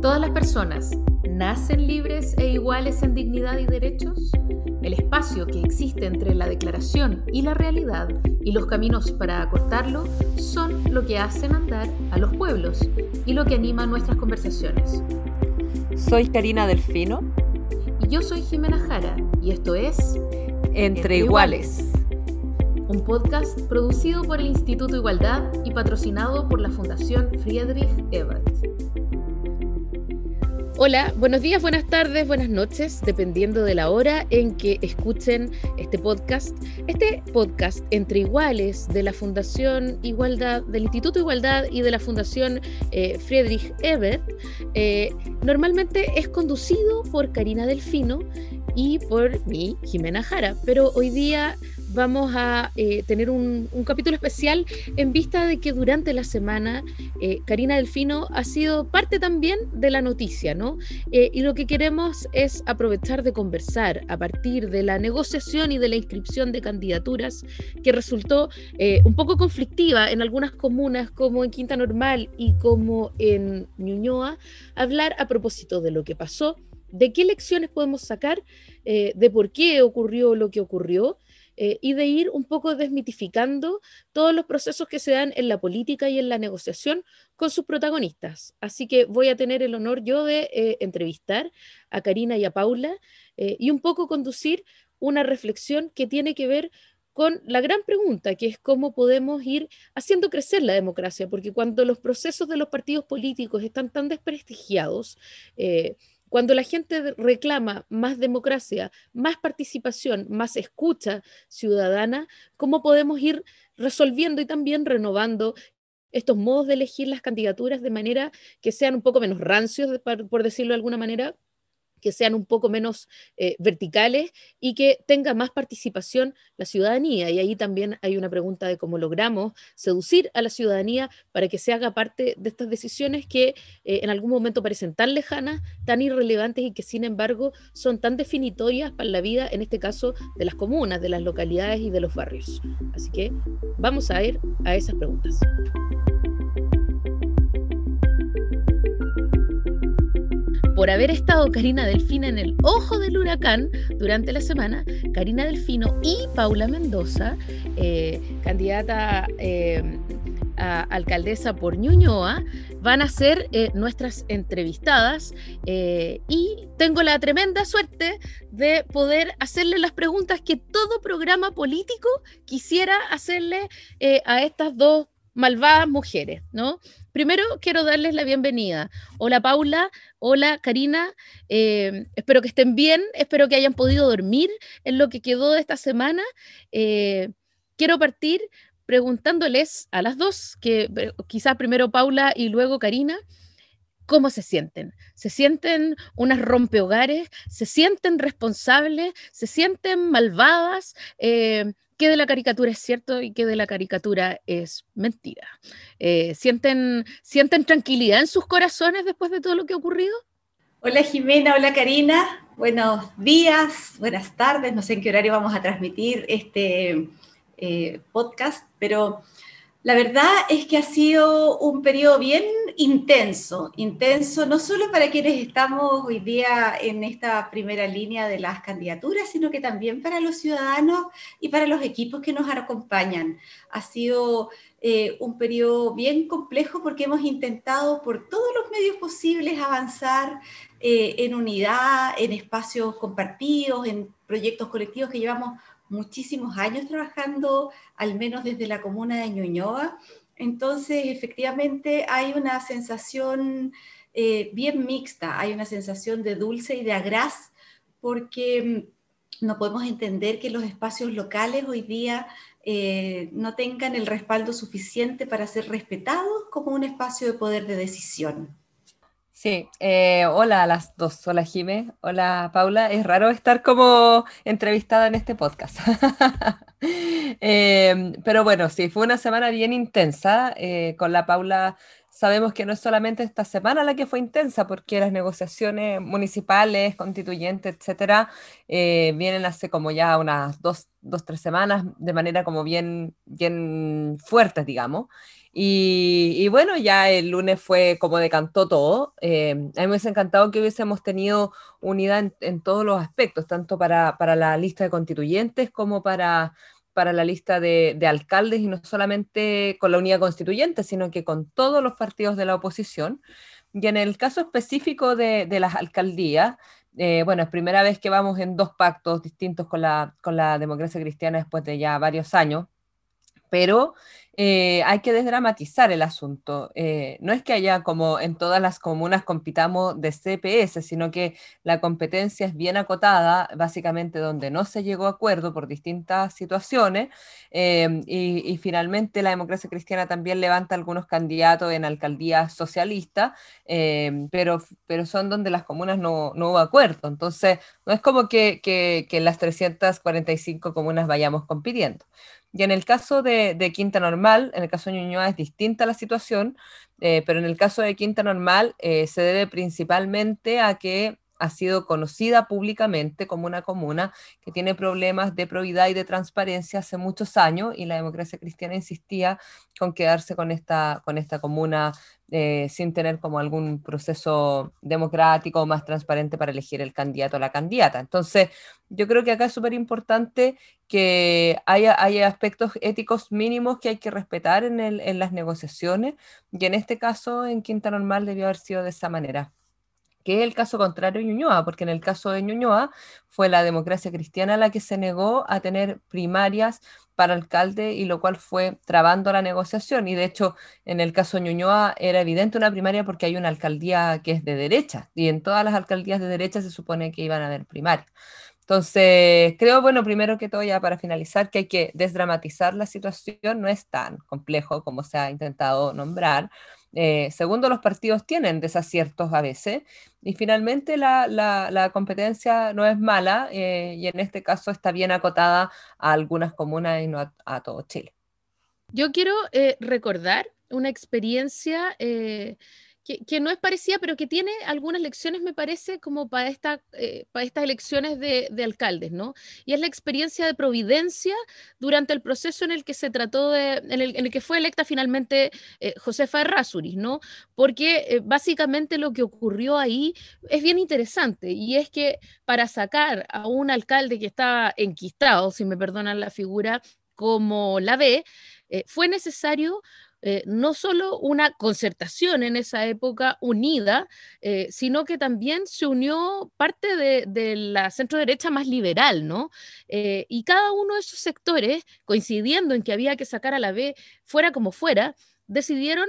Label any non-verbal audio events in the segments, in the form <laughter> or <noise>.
¿Todas las personas nacen libres e iguales en dignidad y derechos? El espacio que existe entre la declaración y la realidad y los caminos para acortarlo son lo que hacen andar a los pueblos y lo que anima nuestras conversaciones. Soy Karina Delfino. Y yo soy Jimena Jara y esto es Entre, iguales. Un podcast producido por el Instituto Igualdad y patrocinado por la Fundación Friedrich Ebert. Hola, buenos días, buenas tardes, buenas noches, dependiendo de la hora en que escuchen este podcast. Este podcast entre iguales de la Fundación Igualdad, del Instituto Igualdad y de la Fundación eh, Friedrich Ebert, eh, normalmente es conducido por Karina Delfino y por mí, Jimena Jara, pero hoy día vamos a eh, tener un, capítulo especial en vista de que durante la semana eh, Karina Delfino ha sido parte también de la noticia, ¿no? Eh, y lo que queremos es aprovechar de conversar a partir de la negociación y de la inscripción de candidaturas que resultó un poco conflictiva en algunas comunas como en Quinta Normal y como en Ñuñoa, hablar a propósito de lo que pasó, de qué lecciones podemos sacar, de por qué ocurrió lo que ocurrió eh, y de ir un poco desmitificando todos los procesos que se dan en la política y en la negociación con sus protagonistas. Así que voy a tener el honor yo de eh, entrevistar a Karina y a Paula eh, y un poco conducir una reflexión que tiene que ver con la gran pregunta, que es cómo podemos ir haciendo crecer la democracia, porque cuando los procesos de los partidos políticos están tan desprestigiados, cuando la gente reclama más democracia, más participación, más escucha ciudadana, ¿cómo podemos ir resolviendo y también renovando estos modos de elegir las candidaturas de manera que sean un poco menos rancios, por decirlo de alguna manera, que sean un poco menos eh, verticales y que tenga más participación la ciudadanía. Y ahí también hay una pregunta de cómo logramos seducir a la ciudadanía para que se haga parte de estas decisiones que eh, en algún momento parecen tan lejanas, tan irrelevantes y que sin embargo son tan definitorias para la vida, en este caso, de las comunas, de las localidades y de los barrios. Así que vamos a ir a esas preguntas. Por haber estado Karina Delfino en el ojo del huracán durante la semana, Karina Delfino y Paula Mendoza, eh, candidata eh, a alcaldesa por Ñuñoa, van a ser eh, nuestras entrevistadas y tengo la tremenda suerte de poder hacerle las preguntas que todo programa político quisiera hacerle a estas dos malvadas mujeres, ¿no? Primero quiero darles la bienvenida. Hola Paula, hola Karina, eh, espero que estén bien, espero que hayan podido dormir en lo que quedó de esta semana. Eh, quiero partir preguntándoles a las dos, que eh, quizás primero Paula y luego Karina, ¿cómo se sienten? ¿Se sienten unas rompehogares? ¿Se sienten responsables? ¿Se sienten malvadas? Qué de la caricatura es cierto y qué de la caricatura es mentira. Eh, ¿sienten, ¿Sienten tranquilidad en sus corazones después de todo lo que ha ocurrido? Hola Jimena, hola Karina, buenos días, buenas tardes, no sé en qué horario vamos a transmitir este eh, podcast, pero la verdad es que ha sido un periodo bien intenso, intenso no solo para quienes estamos hoy día en esta primera línea de las candidaturas, sino que también para los ciudadanos y para los equipos que nos acompañan. Ha sido eh, un periodo bien complejo porque hemos intentado por todos los medios posibles avanzar eh, en unidad, en espacios compartidos, en proyectos colectivos que llevamos muchísimos años trabajando, al menos desde la comuna de Ñuñoa. Entonces, efectivamente, hay una sensación eh, bien mixta, hay una sensación de dulce y de agraz, porque mm, no podemos entender que los espacios locales hoy día eh, no tengan el respaldo suficiente para ser respetados como un espacio de poder de decisión. Sí, eh, hola a las dos, hola Jime, hola Paula, es raro estar como entrevistada en este podcast. <laughs> Em, pero bueno, sí, fue una semana bien intensa, eh, con la Paula sabemos que no es solamente esta semana la que fue intensa, porque las negociaciones municipales, constituyentes, etcétera, eh, vienen hace como ya unas dos, dos, tres semanas de manera como bien, bien fuertes, digamos. Y, bueno, ya el lunes fue como decantó todo. Eh, a mí me hubiese encantado que hubiésemos tenido unidad en, todos los aspectos, tanto para, para, la lista de constituyentes como para, para la lista de, de, alcaldes, y no solamente con la unidad constituyente, sino que con todos los partidos de la oposición. Y en el caso específico de, de las alcaldías, eh, bueno, es primera vez que vamos en dos pactos distintos con la, con la democracia cristiana después de ya varios años, pero eh, hay que desdramatizar el asunto. Eh, no es que haya como en todas las comunas compitamos de CPS, sino que la competencia es bien acotada, básicamente donde no se llegó a acuerdo por distintas situaciones, em, y, finalmente la democracia cristiana también levanta algunos candidatos en alcaldías socialistas, em, pero, pero son donde las comunas no, no, hubo acuerdo. Entonces, no es como que, que, que en las 345 comunas vayamos compitiendo. Y en el caso de, Quinta Normal, en el caso de Ñuñoa es distinta la situación, eh, pero en el caso de Quinta Normal eh, se debe principalmente a que ha sido conocida públicamente como una comuna que tiene problemas de probidad y de transparencia hace muchos años y la democracia cristiana insistía con quedarse con esta, con esta comuna eh, sin tener como algún proceso democrático más transparente para elegir el candidato o la candidata. Entonces, yo creo que acá es súper importante que haya, haya, aspectos éticos mínimos que hay que respetar en, en las negociaciones y en este caso en Quinta Normal debió haber sido de esa manera el caso contrario de Ñuñoa, porque en el caso de Ñuñoa fue la democracia cristiana la que se negó a tener primarias para alcalde y lo cual fue trabando la negociación. Y de hecho, en el caso de Ñuñoa era evidente una primaria porque hay una alcaldía que es de derecha y en todas las alcaldías de derecha se supone que iban a haber primarias. Entonces, creo, bueno, primero que todo, ya para finalizar, que hay que desdramatizar la situación, no es tan complejo como se ha intentado nombrar, eh, segundo, los partidos tienen desaciertos a veces. Y finalmente la, competencia no es mala eh, y en este caso está bien acotada a algunas comunas y no a, todo Chile. Yo quiero eh, recordar una experiencia que, no es parecida, pero que tiene algunas lecciones, me parece, como para, eh, para estas elecciones de, alcaldes, ¿no? Y es la experiencia de Providencia durante el proceso en el que se trató de, en el, que fue electa finalmente eh, Josefa Errázuriz, ¿no? Porque eh, básicamente lo que ocurrió ahí es bien interesante, y es que para sacar a un alcalde que estaba enquistado, si me perdonan la figura, como la B, fue necesario eh, no solo una concertación en esa época unida, eh, sino que también se unió parte de, la centro derecha más liberal, ¿no? Eh, y cada uno de esos sectores, coincidiendo en que había que sacar a la B fuera como fuera, decidieron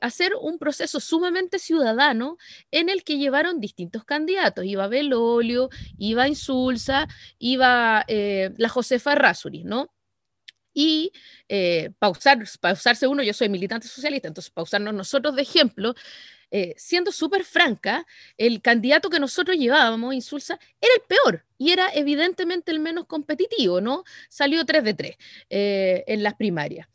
hacer un proceso sumamente ciudadano en el que llevaron distintos candidatos. Iba Belolio, iba Insulza, iba la Josefa Rasuri, ¿no? Y eh, pausarse uno, yo soy militante socialista, entonces pausarnos nosotros de ejemplo, eh, siendo súper franca, el candidato que nosotros llevábamos, Insulsa, era el peor y era evidentemente el menos competitivo, ¿no? Salió 3 de 3 eh, en las primarias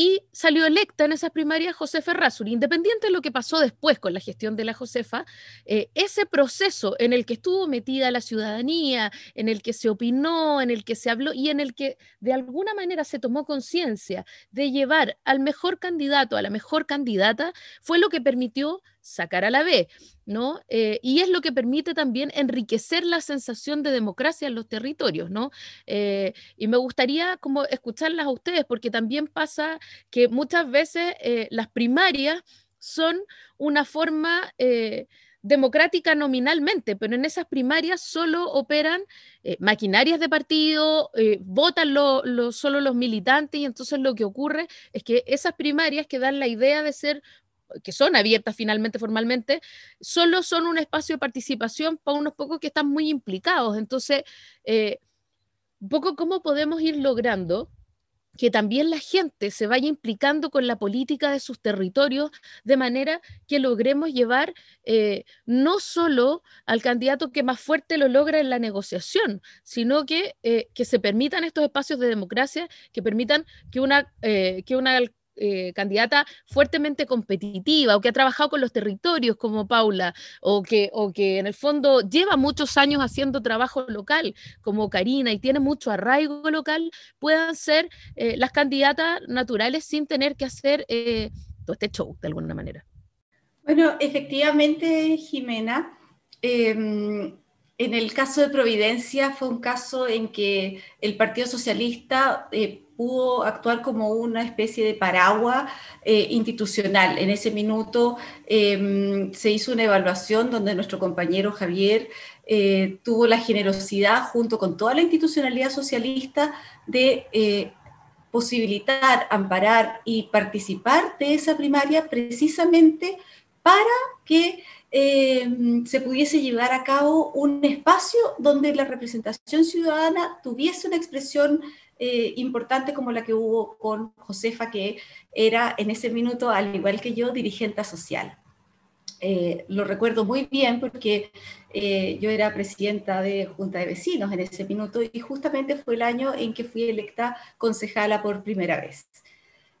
y salió electa en esas primarias Josefa Razuri. Independiente de lo que pasó después con la gestión de la Josefa, eh, ese proceso en el que estuvo metida la ciudadanía, en el que se opinó, en el que se habló y en el que de alguna manera se tomó conciencia de llevar al mejor candidato, a la mejor candidata, fue lo que permitió sacar a la B, ¿no? Eh, y es lo que permite también enriquecer la sensación de democracia en los territorios, ¿no? Eh, y me gustaría como escucharlas a ustedes, porque también pasa que muchas veces eh, las primarias son una forma democrática nominalmente, pero en esas primarias solo operan maquinarias de partido, votan solo los militantes y entonces lo que ocurre es que esas primarias que dan la idea de ser que son abiertas finalmente formalmente, solo son un espacio de participación para unos pocos que están muy implicados. Entonces, eh, un poco cómo podemos ir logrando que también la gente se vaya implicando con la política de sus territorios de manera que logremos llevar eh, no solo al candidato que más fuerte lo logra en la negociación, sino que, eh, que se permitan estos espacios de democracia, que permitan que una, que una eh, candidata fuertemente competitiva o que ha trabajado con los territorios como Paula o que, o que en el fondo lleva muchos años haciendo trabajo local como Karina y tiene mucho arraigo local, puedan ser eh, las candidatas naturales sin tener que hacer eh, todo este show de alguna manera. Bueno, efectivamente, Jimena, em, en el caso de Providencia fue un caso en que el Partido Socialista pudo actuar como una especie de paraguas eh, institucional. En ese minuto em, se hizo una evaluación donde nuestro compañero Javier eh, tuvo la generosidad, junto con toda la institucionalidad socialista, de posibilitar, amparar y participar de esa primaria precisamente para que Em, se pudiese llevar a cabo un espacio donde la representación ciudadana tuviese una expresión eh, importante como la que hubo con Josefa, que era en ese minuto, al igual que yo, dirigente social. Eh, lo recuerdo muy bien porque eh, yo era presidenta de Junta de Vecinos en ese minuto y justamente fue el año en que fui electa concejala por primera vez.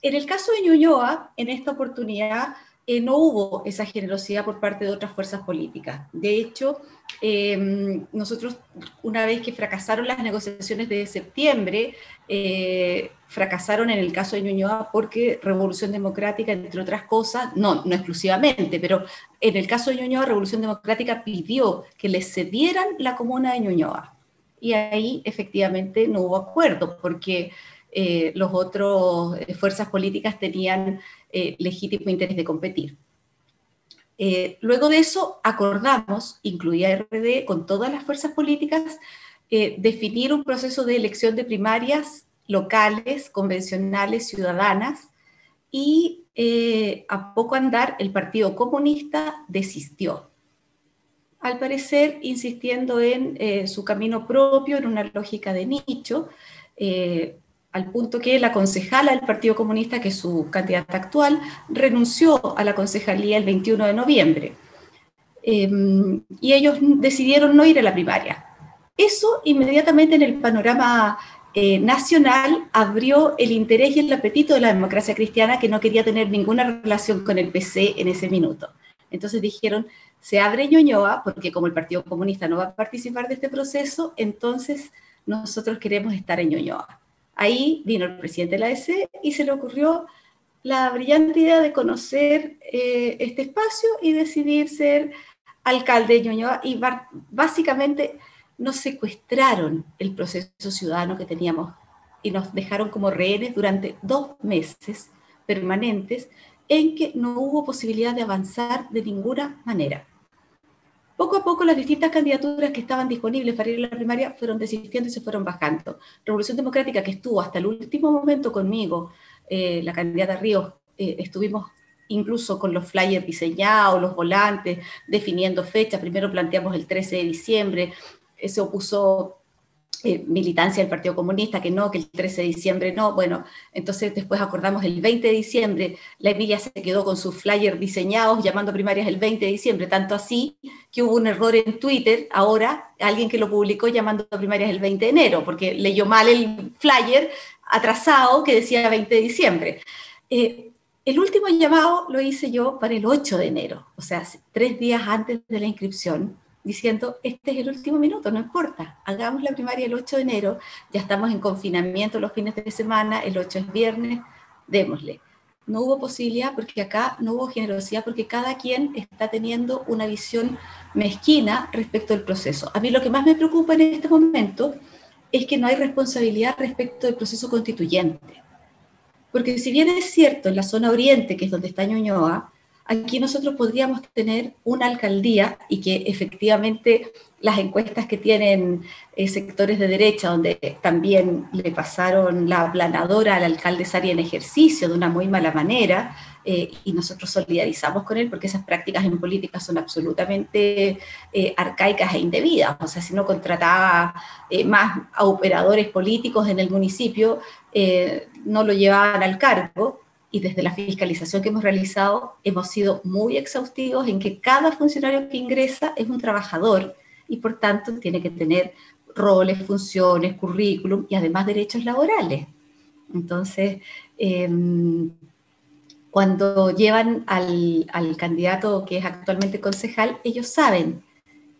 En el caso de Ñuñoa, en esta oportunidad, eh, no hubo esa generosidad por parte de otras fuerzas políticas. De hecho, em, nosotros, una vez que fracasaron las negociaciones de septiembre, eh, fracasaron en el caso de Ñuñoa porque Revolución Democrática, entre otras cosas, no, no exclusivamente, pero en el caso de Ñuñoa, Revolución Democrática pidió que les cedieran la comuna de Ñuñoa. Y ahí efectivamente no hubo acuerdo, porque eh, los otros fuerzas políticas tenían eh, legítimo interés de competir. Eh, luego de eso, acordamos, incluida RD, con todas las fuerzas políticas, eh, definir un proceso de elección de primarias locales, convencionales, ciudadanas, y a poco andar el Partido Comunista desistió. Al parecer, insistiendo en su camino propio, en una lógica de nicho, al punto que la concejala del Partido Comunista, que es su candidata actual, renunció a la concejalía el 21 de noviembre. Em, y ellos decidieron no ir a la primaria. Eso inmediatamente en el panorama eh, nacional abrió el interés y el apetito de la democracia cristiana que no quería tener ninguna relación con el PC en ese minuto. Entonces dijeron, se abre Ñoñoa, porque como el Partido Comunista no va a participar de este proceso, entonces nosotros queremos estar en Ñoñoa. Ahí vino el presidente de la EC y se le ocurrió la brillante idea de conocer eh, este espacio y decidir ser alcalde de Ñuñoa y básicamente nos secuestraron el proceso ciudadano que teníamos y nos dejaron como rehenes durante dos meses permanentes en que no hubo posibilidad de avanzar de ninguna manera. Poco a poco las distintas candidaturas que estaban disponibles para ir a la primaria fueron desistiendo y se fueron bajando. Revolución Democrática, que estuvo hasta el último momento conmigo, eh, la candidata Ríos, eh, estuvimos incluso con los flyers diseñados, los volantes, definiendo fechas. Primero planteamos el 13 de diciembre, se opuso eh, militancia del Partido Comunista, que no, que el 13 de diciembre no. Bueno, entonces después acordamos el 20 de diciembre, la Emilia se quedó con sus flyers diseñados llamando primarias el 20 de diciembre, tanto así que hubo un error en Twitter ahora, alguien que lo publicó llamando primarias el 20 de enero, porque leyó mal el flyer atrasado que decía 20 de diciembre. Eh, el último llamado lo hice yo para el 8 de enero, o sea, tres días antes de la inscripción diciendo, este es el último minuto, no importa, hagamos la primaria el 8 de enero, ya estamos en confinamiento los fines de semana, el 8 es viernes, démosle. No hubo posibilidad porque acá no hubo generosidad porque cada quien está teniendo una visión mezquina respecto al proceso. A mí lo que más me preocupa en este momento es que no hay responsabilidad respecto del proceso constituyente. Porque si bien es cierto, en la zona oriente, que es donde está Ñuñoa, aquí nosotros podríamos tener una alcaldía y que efectivamente las encuestas que tienen eh, sectores de derecha, donde también le pasaron la aplanadora al alcalde Sari en ejercicio de una muy mala manera, eh, y nosotros solidarizamos con él porque esas prácticas en política son absolutamente eh, arcaicas e indebidas. O sea, si no contrataba más a operadores políticos en el municipio, no lo llevaban al cargo y desde la fiscalización que hemos realizado hemos sido muy exhaustivos en que cada funcionario que ingresa es un trabajador y por tanto tiene que tener roles, funciones, currículum y además derechos laborales. Entonces, em, cuando llevan al, al candidato que es actualmente concejal, ellos saben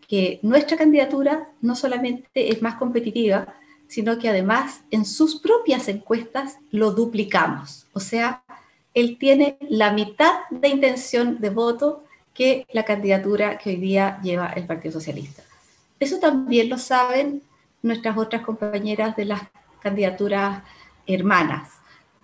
que nuestra candidatura no solamente es más competitiva, sino que además en sus propias encuestas lo duplicamos. O sea, él tiene la mitad de intención de voto que la candidatura que hoy día lleva el Partido Socialista. Eso también lo saben nuestras otras compañeras de las candidaturas hermanas.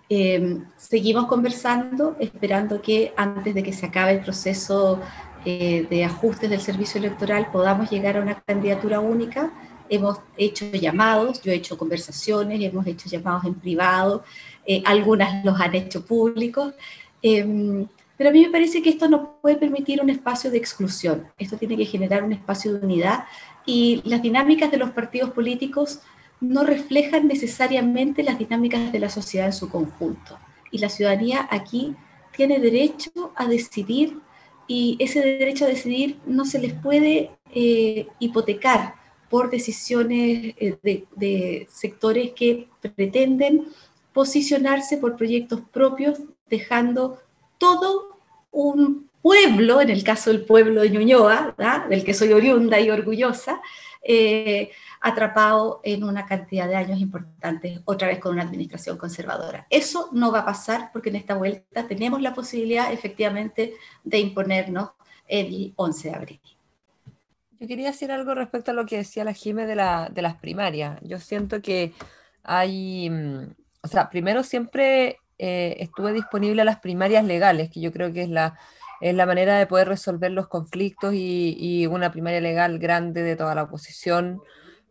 Em, seguimos conversando, esperando que antes de que se acabe el proceso eh, de ajustes del servicio electoral podamos llegar a una candidatura única. Hemos hecho llamados, yo he hecho conversaciones, hemos hecho llamados en privado, eh, algunas los han hecho públicos, em, pero a mí me parece que esto no puede permitir un espacio de exclusión, esto tiene que generar un espacio de unidad y las dinámicas de los partidos políticos no reflejan necesariamente las dinámicas de la sociedad en su conjunto. Y la ciudadanía aquí tiene derecho a decidir y ese derecho a decidir no se les puede eh, hipotecar por decisiones eh, de, de, sectores que pretenden posicionarse por proyectos propios, dejando todo un pueblo, en el caso del pueblo de Ñuñoa, del que soy oriunda y orgullosa, eh, atrapado en una cantidad de años importantes, otra vez con una administración conservadora. Eso no va a pasar porque en esta vuelta tenemos la posibilidad efectivamente de imponernos el 11 de abril. Yo quería decir algo respecto a lo que decía la Jime de, la, de las primarias. Yo siento que hay, mm, o sea, primero siempre eh, estuve disponible a las primarias legales, que yo creo que es la, es la manera de poder resolver los conflictos y, y una primaria legal grande de toda la oposición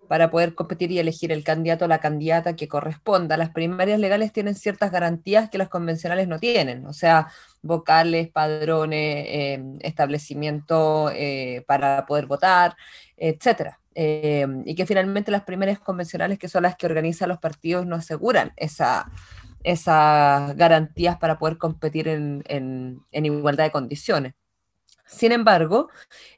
para poder competir y elegir el candidato o la candidata que corresponda. Las primarias legales tienen ciertas garantías que las convencionales no tienen, o sea, vocales, padrones, eh, establecimiento eh, para poder votar, etcétera. Eh, y que finalmente las primarias convencionales, que son las que organizan los partidos, no aseguran esa, esas garantías para poder competir en igualdad de condiciones. Sin embargo,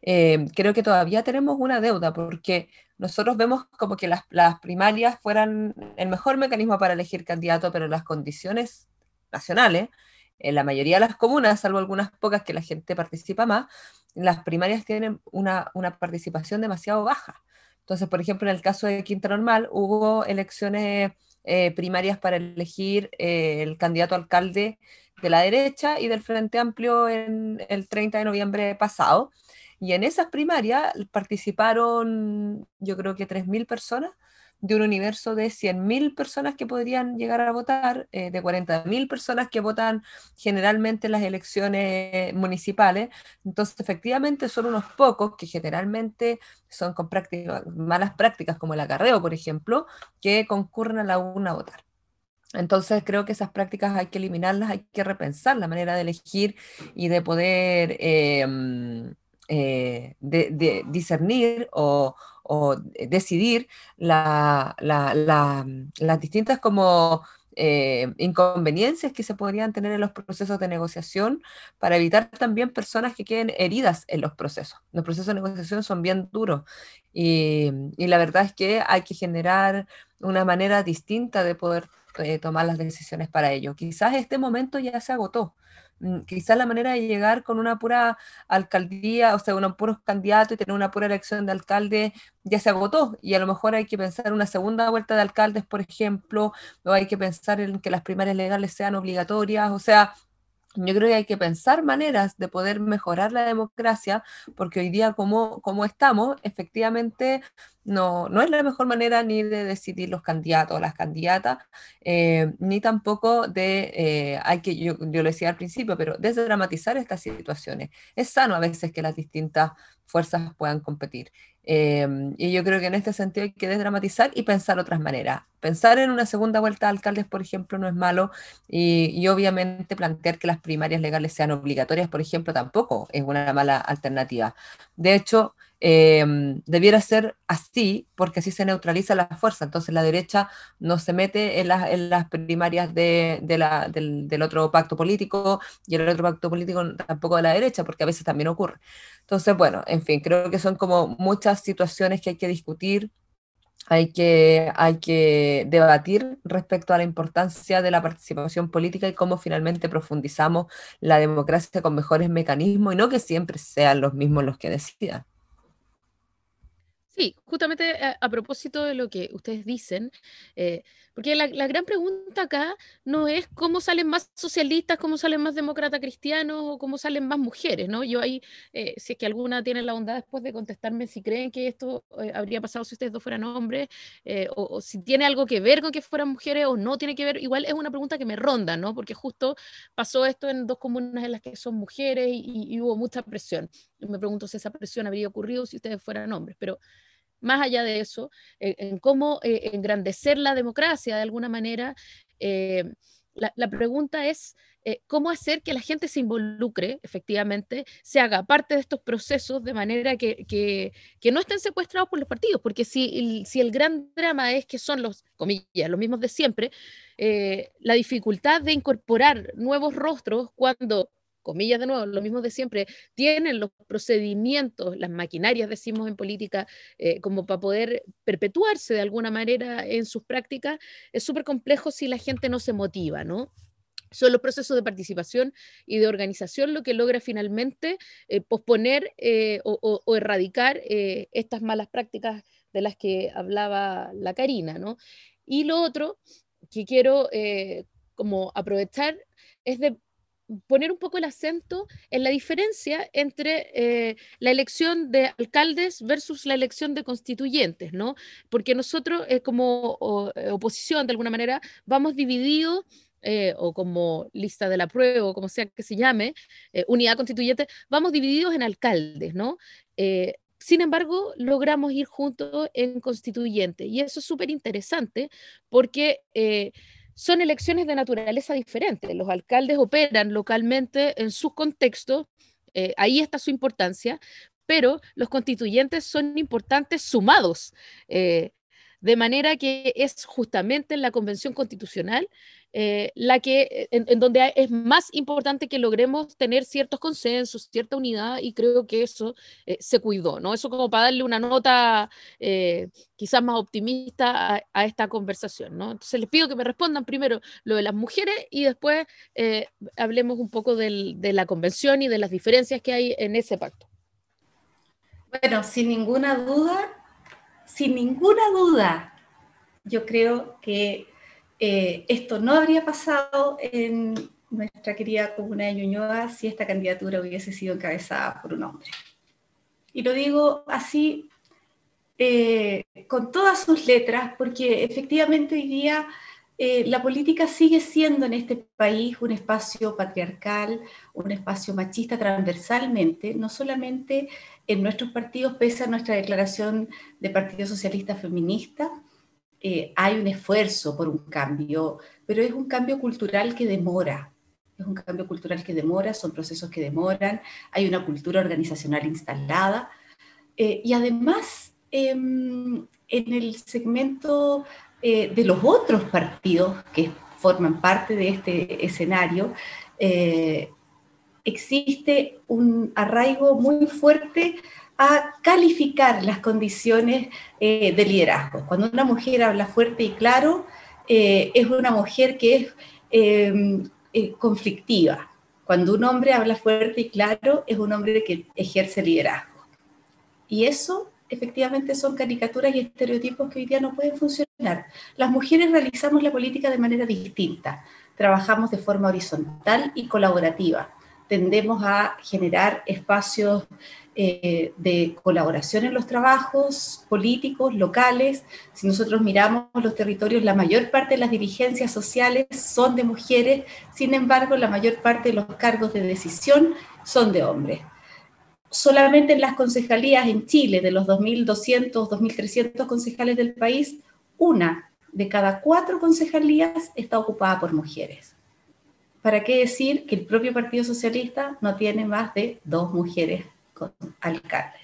creo que todavía tenemos una deuda porque nosotros vemos como que las, primarias fueran el mejor mecanismo para elegir candidato, pero las condiciones nacionales, en la mayoría de las comunas, salvo algunas pocas que la gente participa más, las primarias tienen una, participación demasiado baja. Entonces, por ejemplo, en el caso de Quinta Normal, hubo elecciones eh, primarias para elegir eh, el candidato alcalde de la derecha y del Frente Amplio en el 30 de noviembre pasado. Y en esas primarias participaron, yo creo que 3.000 personas de un universo de 100.000 personas que podrían llegar a votar, eh, de 40.000 personas que votan generalmente en las elecciones municipales. Entonces, efectivamente, son unos pocos que generalmente son con prácticas, malas prácticas, como el acarreo, por ejemplo, que concurren a la una a votar. Entonces creo que esas prácticas hay que eliminarlas, hay que repensar la manera de elegir y de poder em, eh, de, discernir o, decidir las distintas como eh, inconveniencias que se podrían tener en los procesos de negociación para evitar también personas que queden heridas en los procesos. Los procesos de negociación son bien duros y, la verdad es que hay que generar una manera distinta de poder eh, tomar las decisiones para ello. Quizás este momento ya se agotó. Mm, quizás la manera de llegar con una pura alcaldía, o sea, un puro candidato y tener una pura elección de alcalde ya se agotó. Y a lo mejor hay que pensar en una segunda vuelta de alcaldes, por ejemplo, o hay que pensar en que las primarias legales sean obligatorias, o sea, yo creo que hay que pensar maneras de poder mejorar la democracia, porque hoy día como, como estamos, efectivamente no, no es la mejor manera ni de decidir los candidatos o las candidatas, eh, ni tampoco de, eh, hay que, yo, yo, lo decía al principio, pero desdramatizar estas situaciones. Es sano a veces que las distintas fuerzas puedan competir. Em, y yo creo que en este sentido hay que desdramatizar y pensar otras maneras. Pensar en una segunda vuelta de alcaldes, por ejemplo, no es malo y, y, obviamente plantear que las primarias legales sean obligatorias, por ejemplo, tampoco es una mala alternativa. De hecho, Em, debiera ser así, porque así se neutraliza la fuerza. Entonces la derecha no se mete en, las primarias de, del, otro pacto político y el otro pacto político tampoco de la derecha, porque a veces también ocurre. Entonces, bueno, en fin, creo que son como muchas situaciones que hay que discutir hay que, hay que debatir respecto a la importancia de la participación política y cómo finalmente profundizamos la democracia con mejores mecanismos y no que siempre sean los mismos los que decidan. Sí, justamente a, propósito de lo que ustedes dicen, eh, porque la, gran pregunta acá no es cómo salen más socialistas, cómo salen más demócratas cristianos o cómo salen más mujeres, ¿no? Yo ahí, eh, si es que alguna tiene la bondad después de contestarme si creen que esto eh, habría pasado si ustedes dos fueran hombres, o, o, si tiene algo que ver con que fueran mujeres o no tiene que ver, igual es una pregunta que me ronda, ¿no? Porque justo pasó esto en dos comunas en las que son mujeres y, y hubo mucha presión. Me pregunto si esa presión habría ocurrido si ustedes fueran hombres, pero más allá de eso, en cómo eh, engrandecer la democracia de alguna manera, eh, la, pregunta es eh, cómo hacer que la gente se involucre, efectivamente, se haga parte de estos procesos de manera que, que, no estén secuestrados por los partidos, porque si, si, el gran drama es que son los, comillas, los mismos de siempre, la dificultad de incorporar nuevos rostros cuando comillas de nuevo, lo mismo de siempre, tienen los procedimientos, las maquinarias, decimos en política, eh, como para poder perpetuarse de alguna manera en sus prácticas, es súper complejo si la gente no se motiva, ¿no? Son los procesos de participación y de organización lo que logra finalmente eh, posponer eh, o, erradicar estas malas prácticas de las que hablaba la Karina, ¿no? Y lo otro que quiero como aprovechar es de poner un poco el acento en la diferencia entre eh, la elección de alcaldes versus la elección de constituyentes, ¿no? Porque nosotros eh, como eh, oposición, de alguna manera, vamos divididos o como lista de la prueba, o como sea que se llame, unidad constituyente, vamos divididos en alcaldes, ¿no? sin embargo, logramos ir juntos en constituyente. Y eso es súper interesante porque son elecciones de naturaleza diferente. Los alcaldes operan localmente en sus contextos, eh, ahí está su importancia, pero los constituyentes son importantes sumados. Eh, de manera que es justamente en la Convención Constitucional eh, la que, en, donde es más importante que logremos tener ciertos consensos, cierta unidad, y creo que eso eh, se cuidó, ¿no? Eso como para darle una nota eh, quizás más optimista a, esta conversación, ¿no? Entonces les pido que me respondan primero lo de las mujeres y después hablemos un poco de la convención y de las diferencias que hay en ese pacto. Bueno, sin ninguna duda, sin ninguna duda, yo creo que eh, esto no habría pasado en nuestra querida comuna de Ñuñoa si esta candidatura hubiese sido encabezada por un hombre. Y lo digo así eh, con todas sus letras, porque efectivamente hoy día eh, la política sigue siendo en este país un espacio patriarcal, un espacio machista transversalmente, no solamente en nuestros partidos, pese a nuestra declaración de Partido Socialista Feminista, eh, hay un esfuerzo por un cambio, pero es un cambio cultural que demora. Es un cambio cultural que demora, son procesos que demoran, hay una cultura organizacional instalada. Eh, y además, em, en el segmento eh, de los otros partidos que forman parte de este escenario, existe un arraigo muy fuerte a calificar las condiciones eh, de liderazgo. Cuando una mujer habla fuerte y claro, eh, es una mujer que es eh, conflictiva. Cuando un hombre habla fuerte y claro, es un hombre que ejerce liderazgo. Y eso efectivamente son caricaturas y estereotipos que hoy día no pueden funcionar. Las mujeres realizamos la política de manera distinta. Trabajamos de forma horizontal y colaborativa. Tendemos a generar espacios eh, de colaboración en los trabajos políticos, locales. Si nosotros miramos los territorios, la mayor parte de las dirigencias sociales son de mujeres, sin embargo, la mayor parte de los cargos de decisión son de hombres. Solamente en las concejalías en Chile, de los 2.200, 2.300 concejales del país, una de cada cuatro concejalías está ocupada por mujeres. ¿Para qué decir que el propio Partido Socialista no tiene más de dos mujeres alcaldes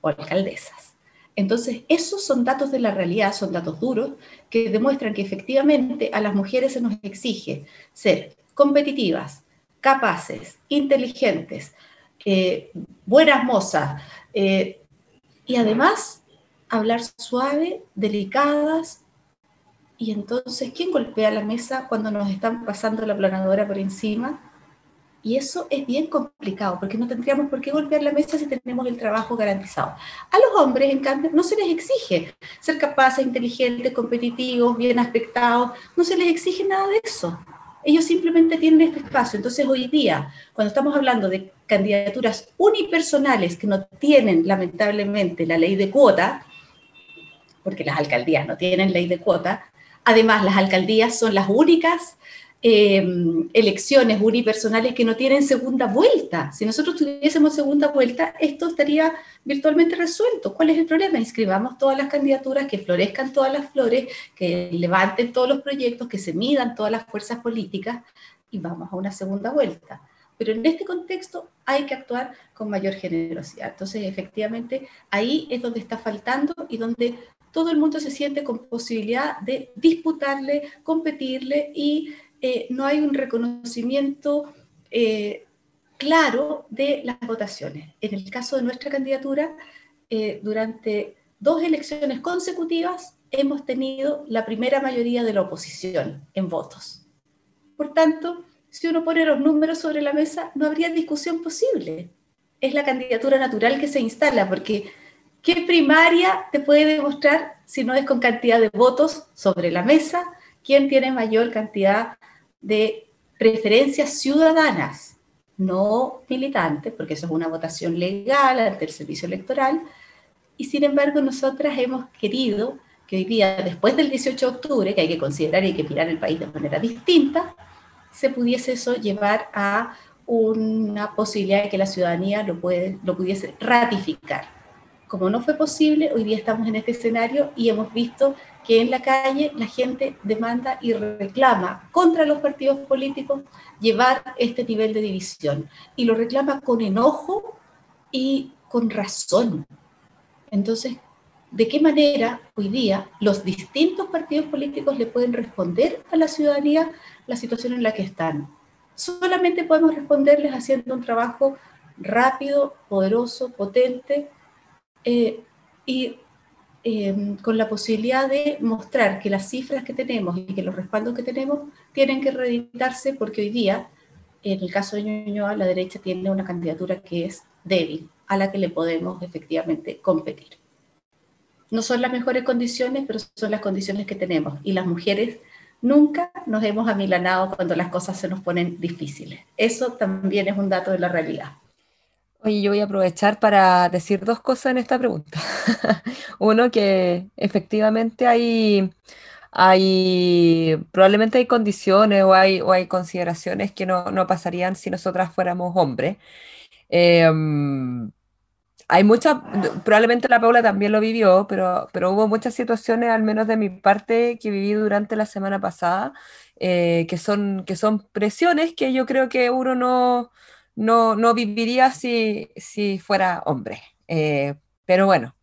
o alcaldesas. Entonces, esos son datos de la realidad, son datos duros que demuestran que efectivamente a las mujeres se nos exige ser competitivas, capaces, inteligentes, eh, buenas mozas eh, y además hablar suave, delicadas, y entonces, ¿quién golpea la mesa cuando nos están pasando la planadora por encima? Y eso es bien complicado, porque no tendríamos por qué golpear la mesa si tenemos el trabajo garantizado. A los hombres, en cambio, no se les exige ser capaces, inteligentes, competitivos, bien aspectados, no se les exige nada de eso. Ellos simplemente tienen este espacio. Entonces, hoy día, cuando estamos hablando de candidaturas unipersonales que no tienen, lamentablemente, la ley de cuota, porque las alcaldías no tienen ley de cuota, además las alcaldías son las únicas eh, elecciones unipersonales que no tienen segunda vuelta. Si nosotros tuviésemos segunda vuelta, esto estaría virtualmente resuelto. ¿Cuál es el problema? Inscribamos todas las candidaturas, que florezcan todas las flores, que levanten todos los proyectos, que se midan todas las fuerzas políticas y vamos a una segunda vuelta. Pero en este contexto hay que actuar con mayor generosidad. Entonces, efectivamente, ahí es donde está faltando y donde todo el mundo se siente con posibilidad de disputarle, competirle y eh, no hay un reconocimiento eh, claro de las votaciones. En el caso de nuestra candidatura, eh, durante dos elecciones consecutivas hemos tenido la primera mayoría de la oposición en votos. Por tanto, si uno pone los números sobre la mesa, no habría discusión posible. Es la candidatura natural que se instala, porque ¿qué primaria te puede demostrar si no es con cantidad de votos sobre la mesa? ¿Quién tiene mayor cantidad de preferencias ciudadanas, no militantes, porque eso es una votación legal ante el servicio electoral, y sin embargo nosotras hemos querido que hoy día, después del 18 de octubre, que hay que considerar y hay que mirar el país de manera distinta, se pudiese eso llevar a una posibilidad de que la ciudadanía lo, pudiese ratificar. Como no fue posible, hoy día estamos en este escenario y hemos visto que en la calle la gente demanda y reclama contra los partidos políticos llevar este nivel de división. Y lo reclama con enojo y con razón. Entonces, ¿de qué manera hoy día los distintos partidos políticos le pueden responder a la ciudadanía la situación en la que están? Solamente podemos responderles haciendo un trabajo rápido, poderoso, potente eh, y Em, con la posibilidad de mostrar que las cifras que tenemos y que los respaldos que tenemos tienen que reeditarse porque hoy día, en el caso de Ñuñoa, la derecha tiene una candidatura que es débil, a la que le podemos efectivamente competir. No son las mejores condiciones, pero son las condiciones que tenemos. Y las mujeres nunca nos hemos amilanado cuando las cosas se nos ponen difíciles. Eso también es un dato de la realidad. Oye, yo voy a aprovechar para decir dos cosas en esta pregunta. <laughs> Uno, que efectivamente hay, hay, probablemente hay condiciones o hay, o hay consideraciones que no, no pasarían si nosotras fuéramos hombres. Em, hay muchas, probablemente la Paula también lo vivió, pero, pero hubo muchas situaciones, al menos de mi parte, que viví durante la semana pasada, eh, que, son, que son presiones que yo creo que uno no no, no viviría si, si fuera hombre. Eh, pero bueno,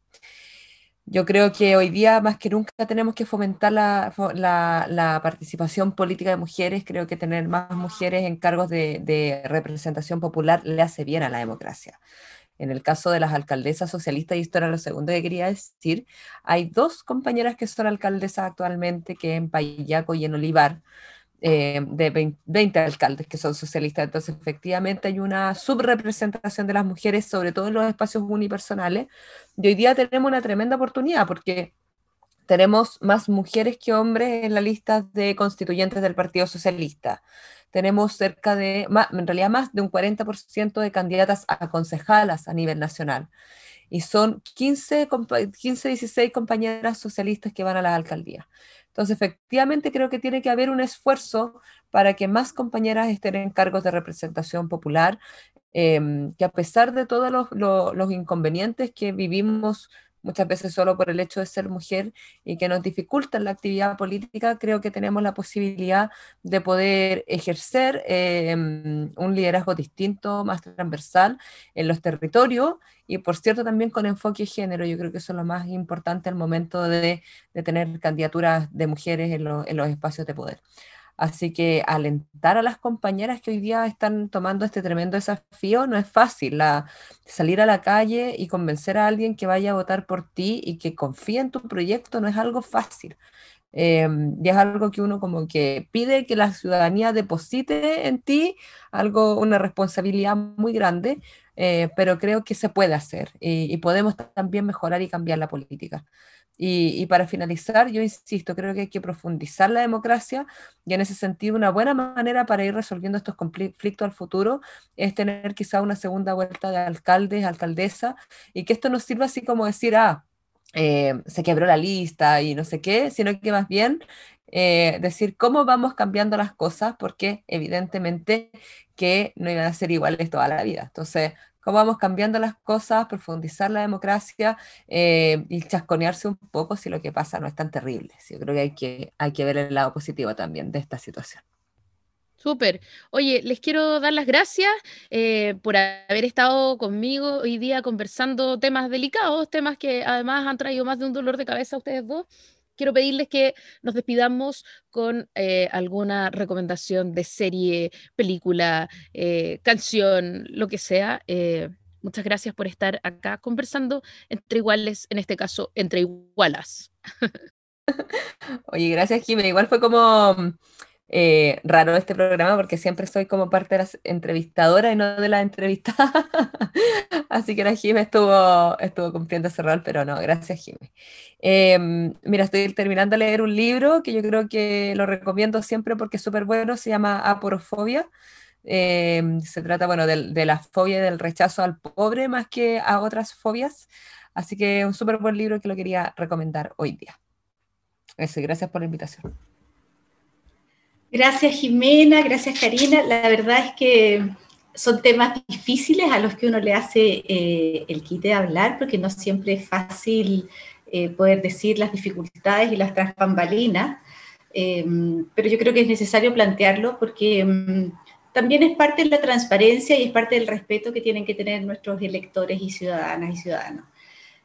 yo creo que hoy día más que nunca tenemos que fomentar la, la, participación política de mujeres. Creo que tener más mujeres en cargos de, de, representación popular le hace bien a la democracia. En el caso de las alcaldesas socialistas, y esto era lo segundo que quería decir, hay dos compañeras que son alcaldesas actualmente, que en Payaco y en Olivar, eh, de 20, alcaldes que son socialistas. Entonces, efectivamente hay una subrepresentación de las mujeres, sobre todo en los espacios unipersonales. Y hoy día tenemos una tremenda oportunidad porque tenemos más mujeres que hombres en la lista de constituyentes del Partido Socialista. Tenemos cerca de, en realidad más de un 40% de candidatas a concejalas a nivel nacional. Y son 15, 15, 16 compañeras socialistas que van a las alcaldías. Entonces, efectivamente, creo que tiene que haber un esfuerzo para que más compañeras estén en cargos de representación popular, em, que a pesar de todos los, inconvenientes que vivimos muchas veces solo por el hecho de ser mujer y que nos dificultan la actividad política, creo que tenemos la posibilidad de poder ejercer em, un liderazgo distinto, más transversal en los territorios y por cierto también con enfoque de género. Yo creo que eso es lo más importante al momento de, tener candidaturas de mujeres en, en los espacios de poder. Así que alentar a las compañeras que hoy día están tomando este tremendo desafío no es fácil. Salir a la calle y convencer a alguien que vaya a votar por ti y que confíe en tu proyecto no es algo fácil. Em, y es algo que uno como que pide que la ciudadanía deposite en ti, algo, una responsabilidad muy grande, eh, pero creo que se puede hacer y, podemos también mejorar y cambiar la política. Y, para finalizar, yo insisto, creo que hay que profundizar la democracia y en ese sentido una buena manera para ir resolviendo estos conflictos al futuro es tener quizá una segunda vuelta de alcaldes, alcaldesa, y que esto nos sirva así como decir, ah, eh, se quebró la lista y no sé qué, sino que más bien eh, decir cómo vamos cambiando las cosas, porque evidentemente que no iban a ser iguales toda la vida. Entonces, cómo vamos cambiando las cosas, profundizar la democracia eh, y chasconearse un poco si lo que pasa no es tan terrible. Yo creo que hay que, hay que ver el lado positivo también de esta situación. Súper. Oye, les quiero dar las gracias eh, por haber estado conmigo hoy día conversando temas delicados, temas que además han traído más de un dolor de cabeza a ustedes dos. Quiero pedirles que nos despidamos con eh, alguna recomendación de serie, película, eh, canción, lo que sea. muchas gracias por estar acá conversando entre iguales, en este caso, entre igualas. <laughs> Oye, gracias, Jimmy. Igual fue como eh, raro este programa porque siempre soy como parte de las entrevistadoras y no de la entrevistada. <laughs> Así que la Jimmy estuvo, estuvo cumpliendo ese rol, pero no, gracias Jimmy. Em, mira, estoy terminando de leer un libro que yo creo que lo recomiendo siempre porque es súper bueno, se llama Aporofobia. Em, se trata, bueno, de, de, la fobia del rechazo al pobre más que a otras fobias. Así que un súper buen libro que lo quería recomendar hoy día. Eso, gracias por la invitación. Gracias Jimena, gracias Karina. La verdad es que son temas difíciles a los que uno le hace eh, el quite de hablar, porque no siempre es fácil eh, poder decir las dificultades y las traspambalinas, em, pero yo creo que es necesario plantearlo porque em, también es parte de la transparencia y es parte del respeto que tienen que tener nuestros electores y ciudadanas y ciudadanos.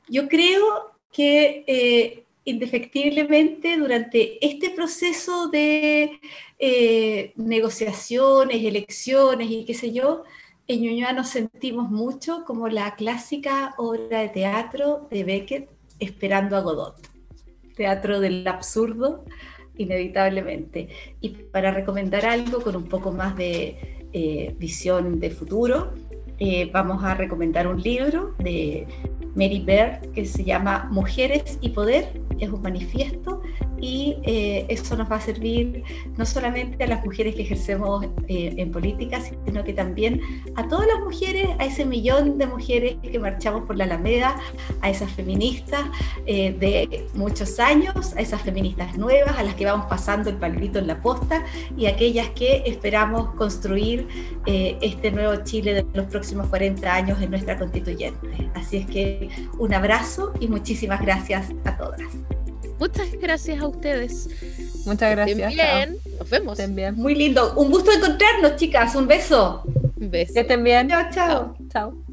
Yo creo que eh, indefectiblemente durante este proceso de eh, negociaciones, elecciones y qué sé yo, en Ñuñoa nos sentimos mucho como la clásica obra de teatro de Beckett, Esperando a Godot, teatro del absurdo, inevitablemente. Y para recomendar algo con un poco más de eh, visión de futuro, eh, vamos a recomendar un libro de Mary Baird que se llama Mujeres y Poder, es un manifiesto y eh, eso nos va a servir no solamente a las mujeres que ejercemos eh, en política, sino que también a todas las mujeres, a ese millón de mujeres que marchamos por la Alameda, a esas feministas eh, de muchos años, a esas feministas nuevas, a las que vamos pasando el palito en la posta y aquellas que esperamos construir este nuevo Chile de los próximos 40 años en nuestra constituyente. Así es que un abrazo y muchísimas gracias a todas. Muchas gracias a ustedes. Muchas gracias. bien. Nos vemos. Muy lindo. Un gusto encontrarnos, chicas. Un beso. Un beso. Que estén bien. chao. Chao.